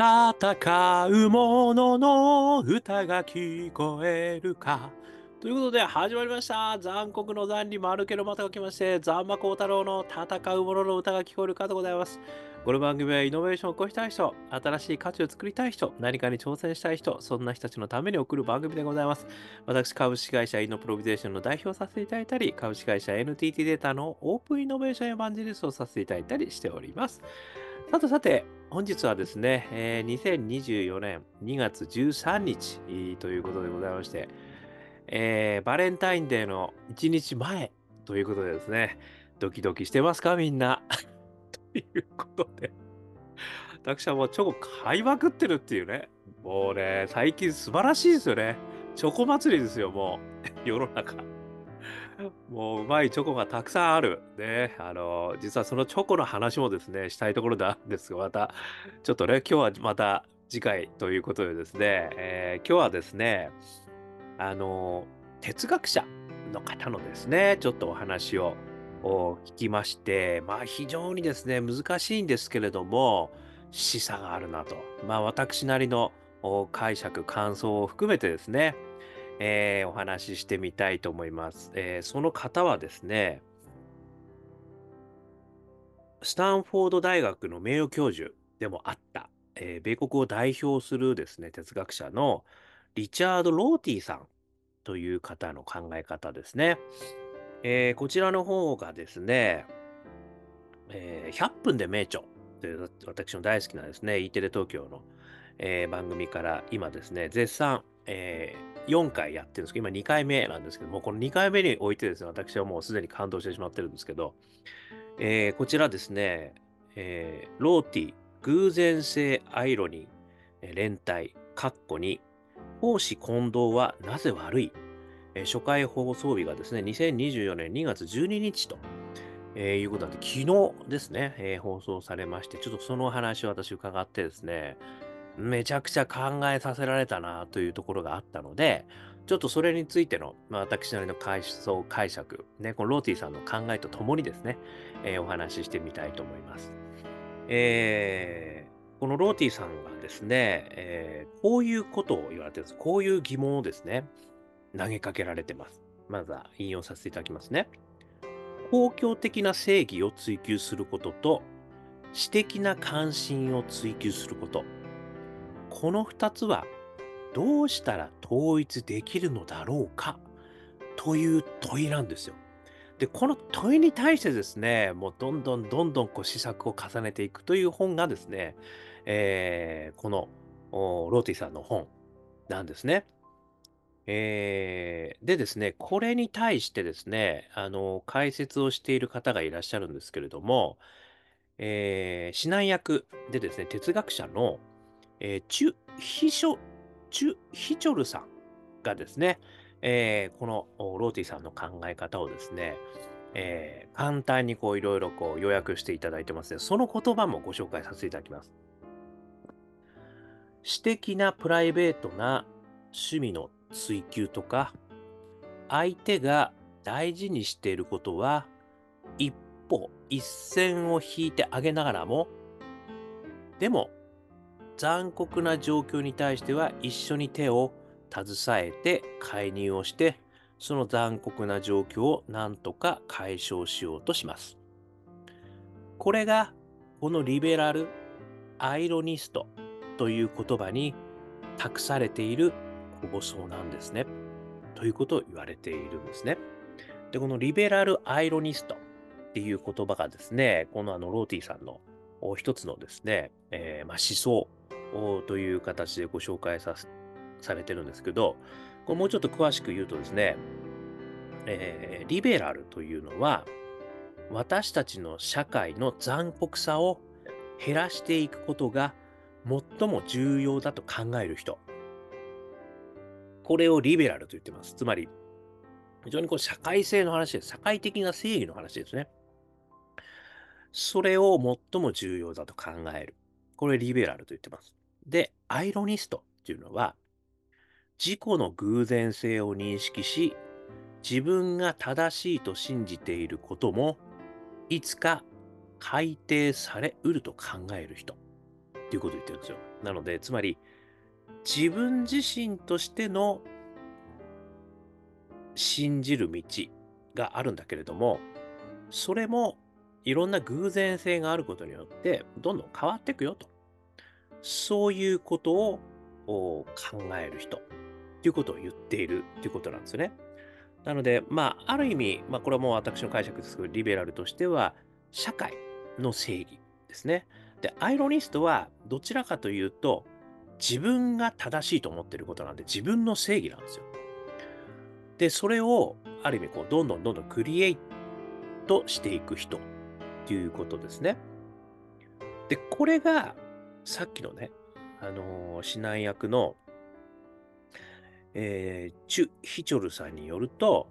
戦う者の歌が聞こえるか。ということで始まりました。残酷の残に丸けの股が来まして、ザンマコウタロウの戦う者の歌が聞こえるかでございます。この番組はイノベーションを起こしたい人、新しい価値を作りたい人、何かに挑戦したい人、そんな人たちのために送る番組でございます。私、株式会社イノプロビゼーションの代表をさせていただいたり、株式会社 NTT データのオープンイノベーションエヴァンジリストをさせていただいたりしております。さてさて、本日はですね、えー2024年2月13日ということでございまして、えーバレンタインデーの1日前ということでですね、ドキドキしてますかみんな？ということで、私はもうチョコ買いまくってるっていうね、もうね、最近素晴らしいですよね。チョコ祭りですよ、もう、世の中。もううまいチョコがたくさんある。ね、あの、実はそのチョコの話もですね、したいところであるんですが、また、ちょっとね、今日はまた次回ということでですね、えー今日はですね、あの、哲学者の方のですね、ちょっとお話を聞きまして、まあ非常にですね、難しいんですけれども、示唆があるなと。まあ私なりの解釈、感想を含めてですね、えーお話ししてみたいと思います。えーその方はですね、スタンフォード大学の名誉教授でもあった、えー米国を代表するですね、哲学者のリチャード・ローティさんという方の考え方ですね。えーこちらの方がですね、えー100分で名著という私の大好きなですね、E テレ東京の、えー番組から今ですね、絶賛、え4回やってるんですけど、今2回目なんですけども、この2回目においてですね、私はもうすでに感動してしまってるんですけど、えーこちらですね、えーローティ、偶然性アイロニー、連帯、カッコに、公私混同はなぜ悪い、えー初回放送日がですね、2024年2月12日と、えーいうことなんで、昨日ですね、えー放送されまして、ちょっとその話を私伺ってですね、めちゃくちゃ考えさせられたなというところがあったので、ちょっとそれについての、まあ、私なりの解想解釈、ね、このローティさんの考えとともにですね、えーお話ししてみたいと思います。えーこのローティさんがですね、えーこういうことを言われてるんです。こういう疑問をですね、投げかけられてます。まずは引用させていただきますね。公共的な正義を追求することと、私的な関心を追求すること。この二つはどうしたら統一できるのだろうか？という問いなんですよ。で、この問いに対してですね、もうどんどんどんどんこう試作を重ねていくという本がですね、えーこのローティさんの本なんですね。えーでですね、これに対してですね、あの、解説をしている方がいらっしゃるんですけれども、えー指南役でですね、哲学者の、えーチュ・ヒショ、チュ・ヒチョルさんがですね、えーこのローティさんの考え方をですね、えー簡単にこういろいろこう要約していただいてますね。その言葉もご紹介させていただきます。私的なプライベートな趣味の追求とか、相手が大事にしていることは、一歩一線を引いてあげながらも、でも、残酷な状況に対しては一緒に手を携えて介入をして、その残酷な状況を何とか解消しようとします。これが、このリベラル、アイロニストという言葉に託されている構想なんですね。ということを言われているんですね。で、このリベラルアイロニストっていう言葉がですね、このあのローティさんの一つのですね、えーま、思想という形でご紹介させされてるんですけど、これもうちょっと詳しく言うとですね、えーリベラルというのは、私たちの社会の残酷さを減らしていくことが最も重要だと考える人。これをリベラルと言ってます。つまり、非常にこう社会性の話です。社会的な正義の話ですね。それを最も重要だと考える。これリベラルと言ってます。で、アイロニストっていうのは、自己の偶然性を認識し、自分が正しいと信じていることも、いつか改定されうると考える人っていうことを言ってるんですよ。なので、つまり、自分自身としての信じる道があるんだけれども、それもいろんな偶然性があることによって、どんどん変わっていくよと。そういうことを考える人っていうことを言っているっていうことなんですよね。なので、まあ、ある意味、まあ、これはもう私の解釈ですけど、リベラルとしては、社会の正義ですね。で、アイロニストは、どちらかというと、自分が正しいと思っていることなんで、自分の正義なんですよ。で、それを、ある意味、こう、どんどんどんどんクリエイトしていく人っていうことですね。で、これが、さっきのね、あのー、指南役の、えー、チュ・ヒチョルさんによると、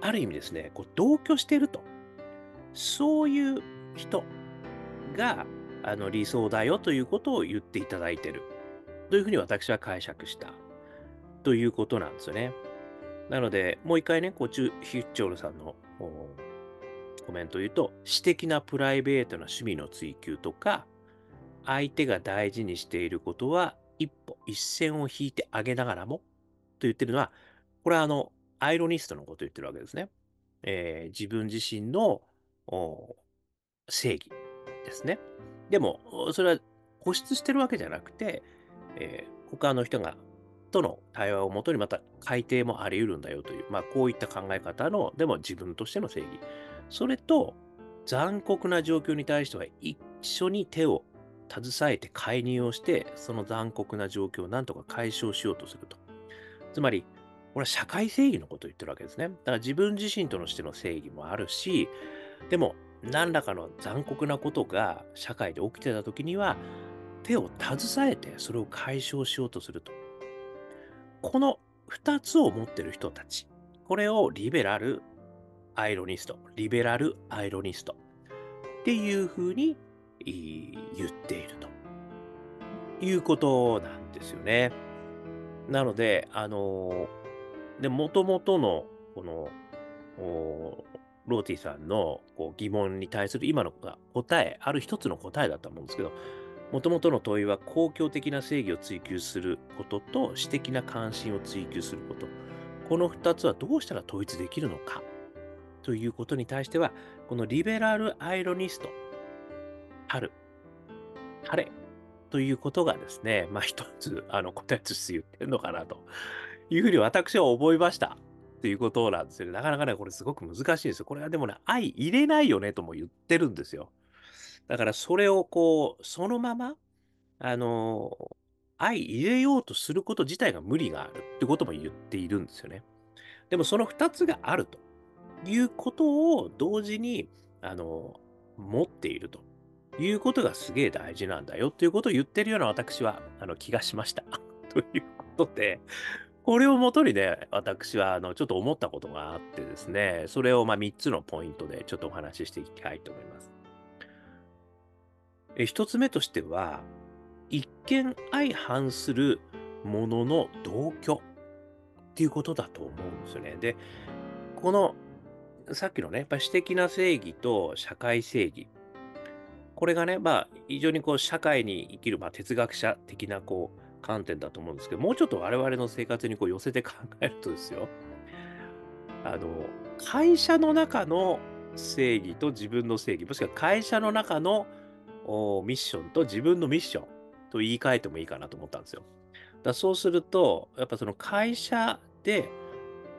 ある意味ですね、こう同居していると。そういう人があの理想だよということを言っていただいている。というふうに私は解釈した。ということなんですよね。なので、もう一回ね、こうチュ・ヒチョルさんのコメントを言うと、私的なプライベートな趣味の追求とか、相手が大事にしていることは、一歩一線を引いてあげながらも、と言ってるのは、これはあの、アイロニストのことを言ってるわけですね。えー、自分自身の正義ですね。でも、それは固執してるわけじゃなくて、えー、他の人がとの対話をもとにまた改定もあり得るんだよという、まあ、こういった考え方の、でも自分としての正義。それと、残酷な状況に対しては一緒に手を携えて介入をして、その残酷な状況をなんとか解消しようとすると。つまり、これは社会正義のことを言ってるわけですね。だから自分自身としての正義もあるし、でも、何らかの残酷なことが社会で起きてた時には、手を携えてそれを解消しようとすると。この2つを持ってる人たち、これをリベラルアイロニスト、リベラルアイロニストっていうふうに言っているということなんですよね。なので、あので、もともとの、この、ローティさんのこう疑問に対する今の答え、ある一つの答えだと思うんですけど、もともとの問いは公共的な正義を追求することと私的な関心を追求すること。この2つはどうしたら統一できるのかということに対しては、このリベラルアイロニスト、春、晴れということがですね、まあ一つあの答えとして言ってるのかなというふうに私は思いました。ということなんですよね。なかなかね、これすごく難しいですよ。これはでもね、愛入れないよねとも言ってるんですよ。だからそれをこう、そのまま、あの、愛入れようとすること自体が無理があるってことも言っているんですよね。でもその2つがあるということを同時に、あの、持っているということがすげえ大事なんだよっていうことを言ってるような私は、あの、気がしました。ということで、これをもとにね、私はあのちょっと思ったことがあってですね、それをま3つのポイントでちょっとお話ししていきたいと思います。え1つ目としては、一見相反するものの同居っていうことだと思うんですよね。で、このさっきのね、やっぱ私的な正義と社会正義。これがね、まあ、非常にこう社会に生きる、まあ、哲学者的なこう観点だと思うんですけど、もうちょっと我々の生活にこう寄せて考えるとですよ、あの、会社の中の正義と自分の正義、もしくは会社の中のミッションと自分のミッションと言い換えてもいいかなと思ったんですよ。だそうすると、やっぱその会社で、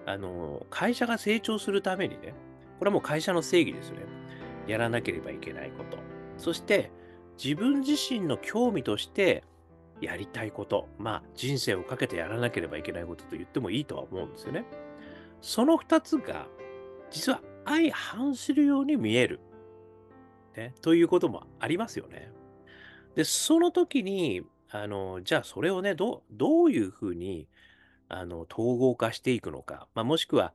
あの、会社が成長するためにね、これはもう会社の正義ですよね。やらなければいけないこと。そして、自分自身の興味としてやりたいこと、まあ人生をかけてやらなければいけないことと言ってもいいとは思うんですよね。その2つが実は相反するように見える。ね、ということもありますよね。で、その時に、あの、じゃあそれをね、どどういうふうにあの統合化していくのか、まあ、もしくは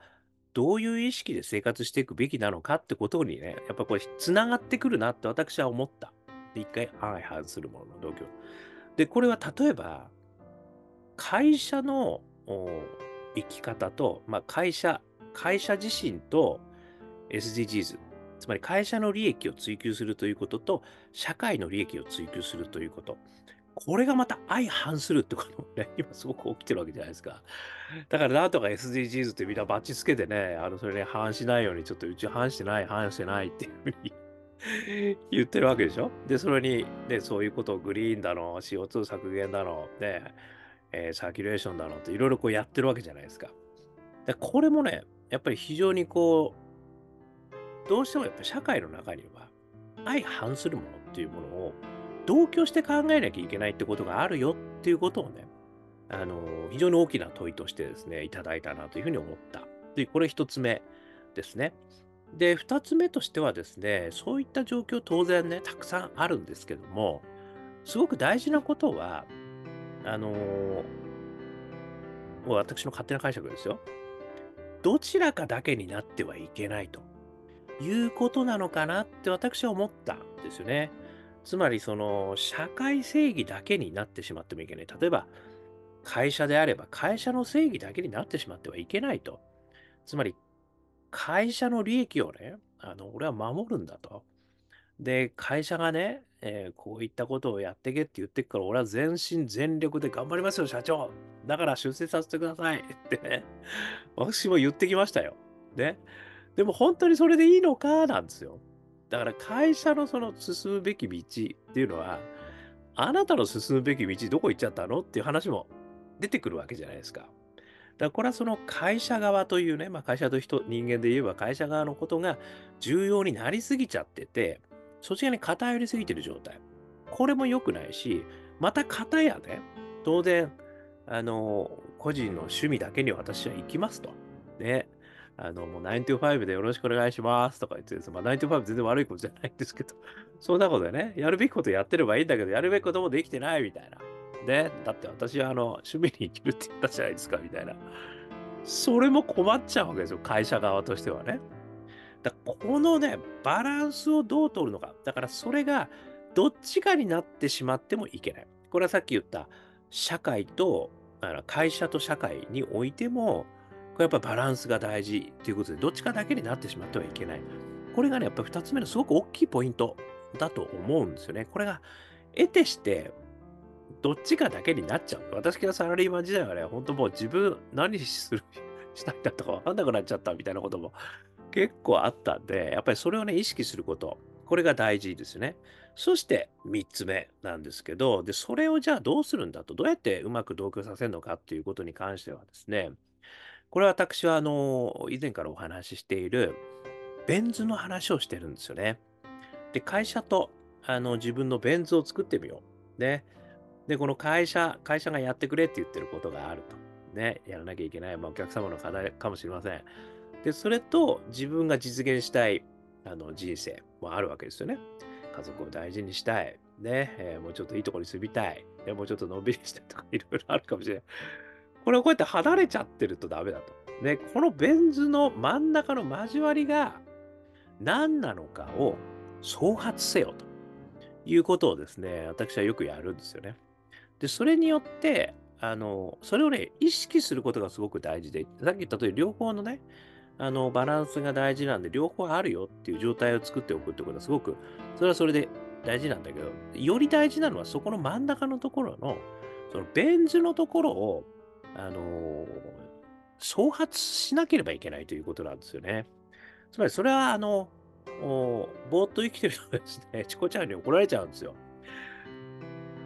どういう意識で生活していくべきなのかってことにね、やっぱこれつながってくるなって私は思った。一回相反するものの同居。で、これは例えば、会社の生き方と、まあ、会社、会社自身と SDGs、つまり会社の利益を追求するということと、社会の利益を追求するということ。これがまた相反するってこともね、今すごく起きてるわけじゃないですか。だからなんとか SDGs ってみんなバッチつけてね、あの、それに反しないように、ちょっとうち反してない、反してないっていうふうに 言ってるわけでしょで、それに、ね、そういうことをグリーンだの、CO2 削減だの、ね、えー、サーキュレーションだのっていろいろこうやってるわけじゃないですか。で、これもね、やっぱり非常にこう、どうしてもやっぱ社会の中には相反するものっていうものを同居して考えなきゃいけないってことがあるよっていうことをね、あの、非常に大きな問いとしてですね、いただいたなというふうに思った。で、これ一つ目ですね。で、二つ目としてはですね、そういった状況当然ね、たくさんあるんですけども、すごく大事なことは、あの私の勝手な解釈ですよ。どちらかだけになってはいけないということなのかなって私は思ったんですよね。つまりその社会正義だけになってしまってもいけない。例えば会社であれば会社の正義だけになってしまってはいけないと。つまり会社の利益をね、あの俺は守るんだと。で、会社がね、えー、こういったことをやってけって言ってくから、俺は全身全力で頑張りますよ、社長。だから出世させてください。ってね、私も言ってきましたよ。ね。でも本当にそれでいいのかなんですよ。だから会社のその進むべき道っていうのは、あなたの進むべき道どこ行っちゃったのっていう話も出てくるわけじゃないですか。だからこれはその会社側というね、まあ、会社と人人間で言えば会社側のことが重要になりすぎちゃってて、そちらに偏りすぎてる状態。これも良くないし、また方やね、当然、あの、個人の趣味だけに私は行きますと。ね。あの、もう9 to 5でよろしくお願いしますとか言ってですまあ9 to 5全然悪いことじゃないんですけど、そんなことでね、やるべきことやってればいいんだけど、やるべきこともできてないみたいな。ね。だって私はあの、趣味に生きるって言ったじゃないですか、みたいな。それも困っちゃうわけですよ、会社側としてはね。だこのね、バランスをどう取るのか。だからそれがどっちかになってしまってもいけない。これはさっき言った社会と、会社と社会においても、これやっぱバランスが大事ということで、どっちかだけになってしまってはいけない。これがね、やっぱ2つ目のすごく大きいポイントだと思うんですよね。これが得てして、どっちかだけになっちゃう。私がサラリーマン時代はね、本当もう自分何する、したいんだとか分かんなくなっちゃったみたいなことも結構あったんで、やっぱりそれをね、意識すること。これが大事ですね。そして3つ目なんですけど、で、それをじゃあどうするんだと、どうやってうまく同居させるのかっていうことに関してはですね、これは私はあの、以前からお話ししている、ベン図の話をしてるんですよね。で、会社とあの自分のベン図を作ってみよう。ね。で、この会社、会社がやってくれって言ってることがあると。ね。やらなきゃいけない、まあ、お客様の課題かもしれません。で、それと自分が実現したいあの人生もあるわけですよね。家族を大事にしたい。ね、えー、もうちょっといいところに住みたい。もうちょっとのんびりしたいとかいろいろあるかもしれない。これをこうやって離れちゃってるとダメだと。ね、このベン図の真ん中の交わりが何なのかを創発せよということをですね、私はよくやるんですよね。で、それによって、あの、それをね、意識することがすごく大事で、さっき言った通り、両方のね、あの、バランスが大事なんで、両方あるよっていう状態を作っておくってことはすごく、それはそれで大事なんだけど、より大事なのはそこの真ん中のところの、そのベン図のところを、あのー、創発しなければいけないということなんですよね。つまりそれは、あの、ぼーっと生きてるとですね、チコちゃんに怒られちゃうんですよ。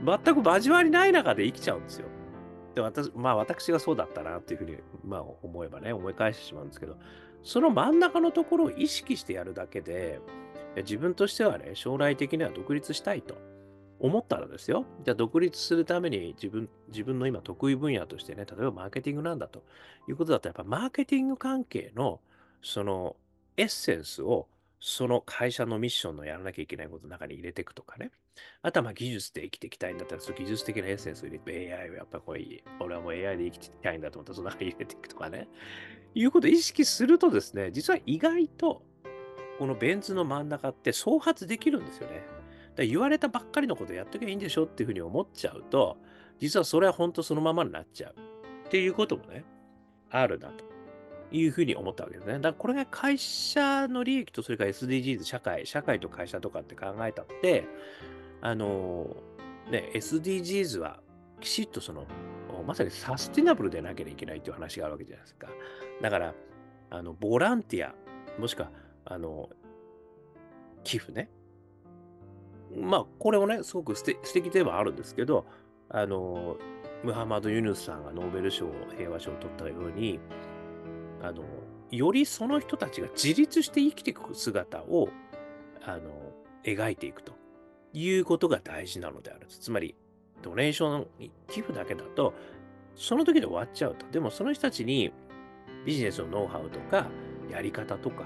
全く交わりない中で生きちゃうんですよ。で、私、まあ私がそうだったなっていうふうに、まあ思えばね、思い返してしまうんですけど、その真ん中のところを意識してやるだけで、自分としてはね、将来的には独立したいと思ったらですよ、じゃあ独立するために自分、自分の今得意分野としてね、例えばマーケティングなんだということだと、やっぱマーケティング関係のそのエッセンスをその会社のミッションのやらなきゃいけないことの中に入れていくとかね。あとはまあ技術で生きていきたいんだったら、その技術的なエッセンスを入れて、AI をやっぱこれ、俺はもう AI で生きていきたいんだと思ったら、その中に入れていくとかね。いうことを意識するとですね、実は意外と、このベンツの真ん中って創発できるんですよね。だ言われたばっかりのことやっときゃいいんでしょっていうふうに思っちゃうと、実はそれは本当そのままになっちゃうっていうこともね、あるなと。いうふうに思ったわけですね。だからこれが会社の利益とそれから SDGs、社会、社会と会社とかって考えたって、あの、ね、SDGs はきちっとその、まさにサスティナブルでなければいけないという話があるわけじゃないですか。だから、あの、ボランティア、もしくは、あの、寄付ね。まあ、これもね、すごく素敵ではあるんですけど、あの、ムハマド・ユヌスさんがノーベル賞、平和賞を取ったように、あの、よりその人たちが自立して生きていく姿を、あの、描いていくということが大事なのである。つまり、ドネーション、寄付だけだと、その時で終わっちゃうと。でもその人たちにビジネスのノウハウとか、やり方とか、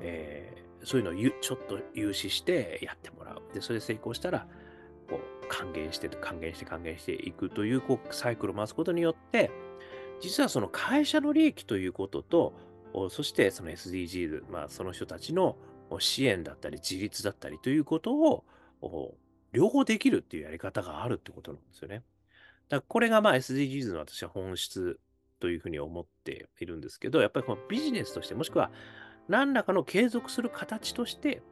えー、そういうのをちょっと融資してやってもらう。で、それで成功したら、こう、還元して、還元して、還元していくという、こう、サイクルを回すことによって、実はその会社の利益ということと、そしてその SDGs、まあ、その人たちの支援だったり自立だったりということを両方できるっていうやり方があるってことなんですよね。だからこれがまあ SDGs の私は本質というふうに思っているんですけど、やっぱりこのビジネスとして、もしくは何らかの継続する形として、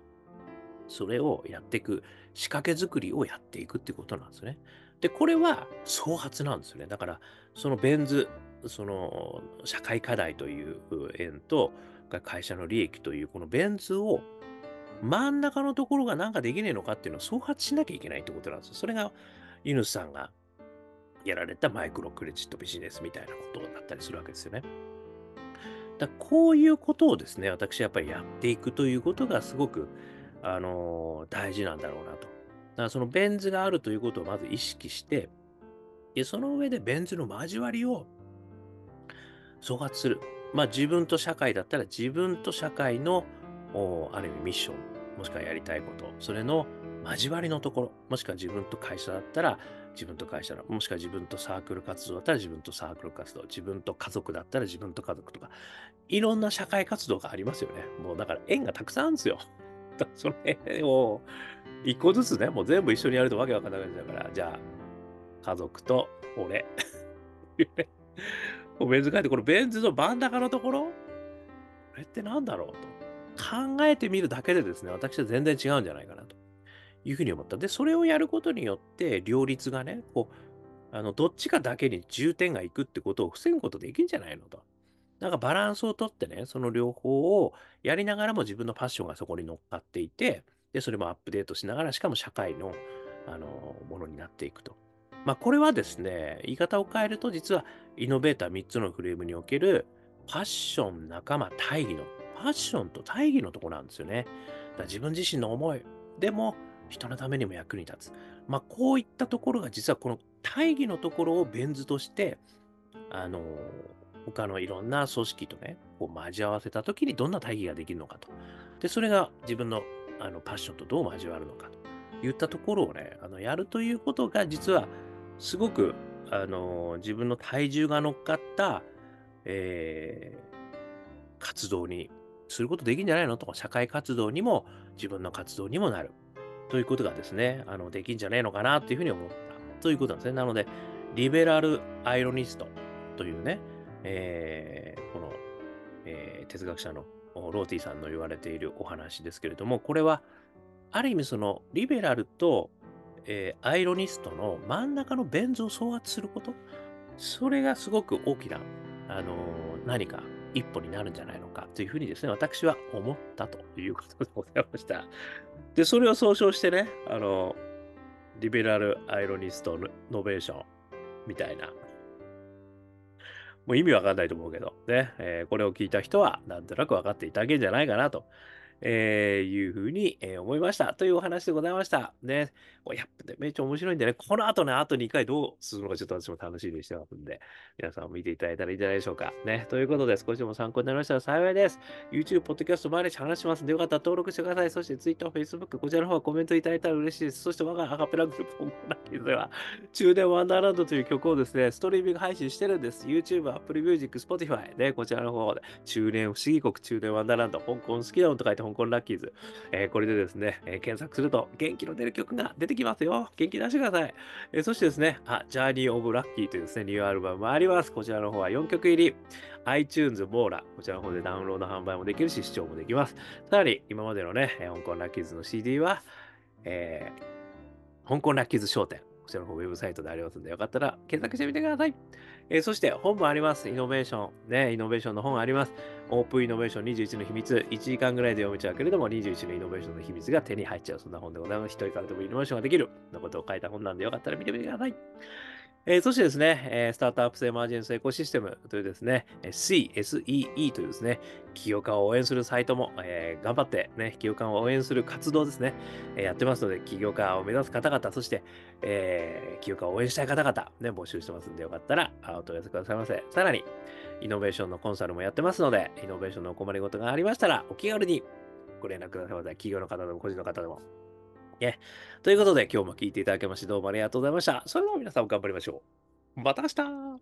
それをやっていく、仕掛け作りをやっていくってことなんですね。で、これは創発なんですよね。だから、そのベン図、その社会課題という円と、会社の利益というこのベン図を真ん中のところが何かできねえのかっていうのを創発しなきゃいけないってことなんですよ。それが、ユヌスさんがやられたマイクロクレジットビジネスみたいなことだったりするわけですよね。だこういうことをですね、私はやっぱりやっていくということがすごく、あの、大事なんだろうなと。だからそのベン図があるということをまず意識して、でその上でベン図の交わりを創発する。まあ自分と社会だったら自分と社会のある意味ミッション、もしくはやりたいこと、それの交わりのところ、もしくは自分と会社だったら自分と会社の、もしくは自分とサークル活動だったら自分とサークル活動、自分と家族だったら自分と家族とか、いろんな社会活動がありますよね。もうだから縁がたくさんあるんですよ。それを一個ずつね、もう全部一緒にやるとわけわかんなくなっちゃうから、じゃあ、家族と俺。もうベン図書いて、このベン図の真ん中のところ、これって何だろうと考えてみるだけでですね、私は全然違うんじゃないかなというふうに思った。で、それをやることによって、両立がね、こう、あの、どっちかだけに重点がいくってことを防ぐことできんじゃないのと。なんかバランスをとってね、その両方をやりながらも自分のパッションがそこに乗っかっていて、で、それもアップデートしながら、しかも社会の、あの、ものになっていくと。まあ、これはですね、言い方を変えると、実はイノベーター3つのフレームにおける、パッション、仲間、大義の、パッションと大義のとこなんですよね。だ自分自身の思い、でも、人のためにも役に立つ。まあ、こういったところが実はこの大義のところをベン図として、あの、他のいろんな組織とね、こう交わせたときにどんな大義ができるのかと。で、それが自分のあのパッションとどう交わるのかといったところをね、あのやるということが実はすごくあの自分の体重が乗っかった、えー、活動にすることできるんじゃないのと社会活動にも自分の活動にもなる。ということがですね、あのできんじゃねえのかなというふうに思ったということなんですね。なので、リベラルアイロニストというね、えー、この、えー、哲学者のローティさんの言われているお話ですけれども、これはある意味そのリベラルと、えー、アイロニストの真ん中のベン図を総圧すること、それがすごく大きな、あのー、何か一歩になるんじゃないのかというふうにですね、私は思ったということでございました。で、それを総称してね、あの、リベラルアイロニストノベーションみたいな。もう意味わかんないと思うけど、ね、えー、これを聞いた人はなんとなく分かっていただけるんじゃないかなと。えー、いうふうに、えー、思いました。というお話でございました。ね。やっぱめっちゃ面白いんでね、この後ね、あと2回どうするのかちょっと私も楽しみにしてますんで、皆さんも見ていただいたらいいんじゃないでしょうか。ね。ということで、少しでも参考になりましたら幸いです。YouTube、ポッドキャスト毎日話しますんで、よかったら登録してください。そして Twitter、Facebook、こちらの方はコメントいただいたら嬉しいです。そして我がアカペラグループ、本ラッキーでは、中電ワンダーランドという曲をですね、ストリーミング配信してるんです。YouTube、Apple Music、Spotify で、こちらの方で、中年不思議国、中年ワンダーランド、香港好きなのと書いて香港ラッキーズ。えー、これでですね、えー、検索すると元気の出る曲が出てきますよ。元気出してください。えー、そしてですね、あ、ジャーニー・オブ・ラッキーというですね、ニューアルバムもあります。こちらの方は4曲入り。iTunes、モーラ、こちらの方でダウンロード販売もできるし、視聴もできます。さらに、今までのね、香港ラッキーズの CD は、え香港ラッキーズ商店。こちらの方ウェブサイトでありますので、よかったら検索してみてください。えーそして本もあります。イノベーション。ね、イノベーションの本あります。オープンイノベーション21の秘密。1時間ぐらいで読めちゃうけれども、21のイノベーションの秘密が手に入っちゃう。そんな本でございます。一人からでもイノベーションができる。のことを書いた本なんで、よかったら見てみてください。えーそしてですね、えースタートアップスエマージェンスエコシステムというですね、CSEE というですね、起業家を応援するサイトも、えー頑張ってね、起業家を応援する活動ですね、えやってますので、起業家を目指す方々、そして、えー起業家を応援したい方々、ね、募集してますんで、よかったらお問い合わせくださいませ。さらに、イノベーションのコンサルもやってますので、イノベーションのお困りごとがありましたら、お気軽にご連絡くださいませ。企業の方でも個人の方でも。ね。ということで、今日も聞いていただきまして、どうもありがとうございました。それでは皆さん頑張りましょう。また明日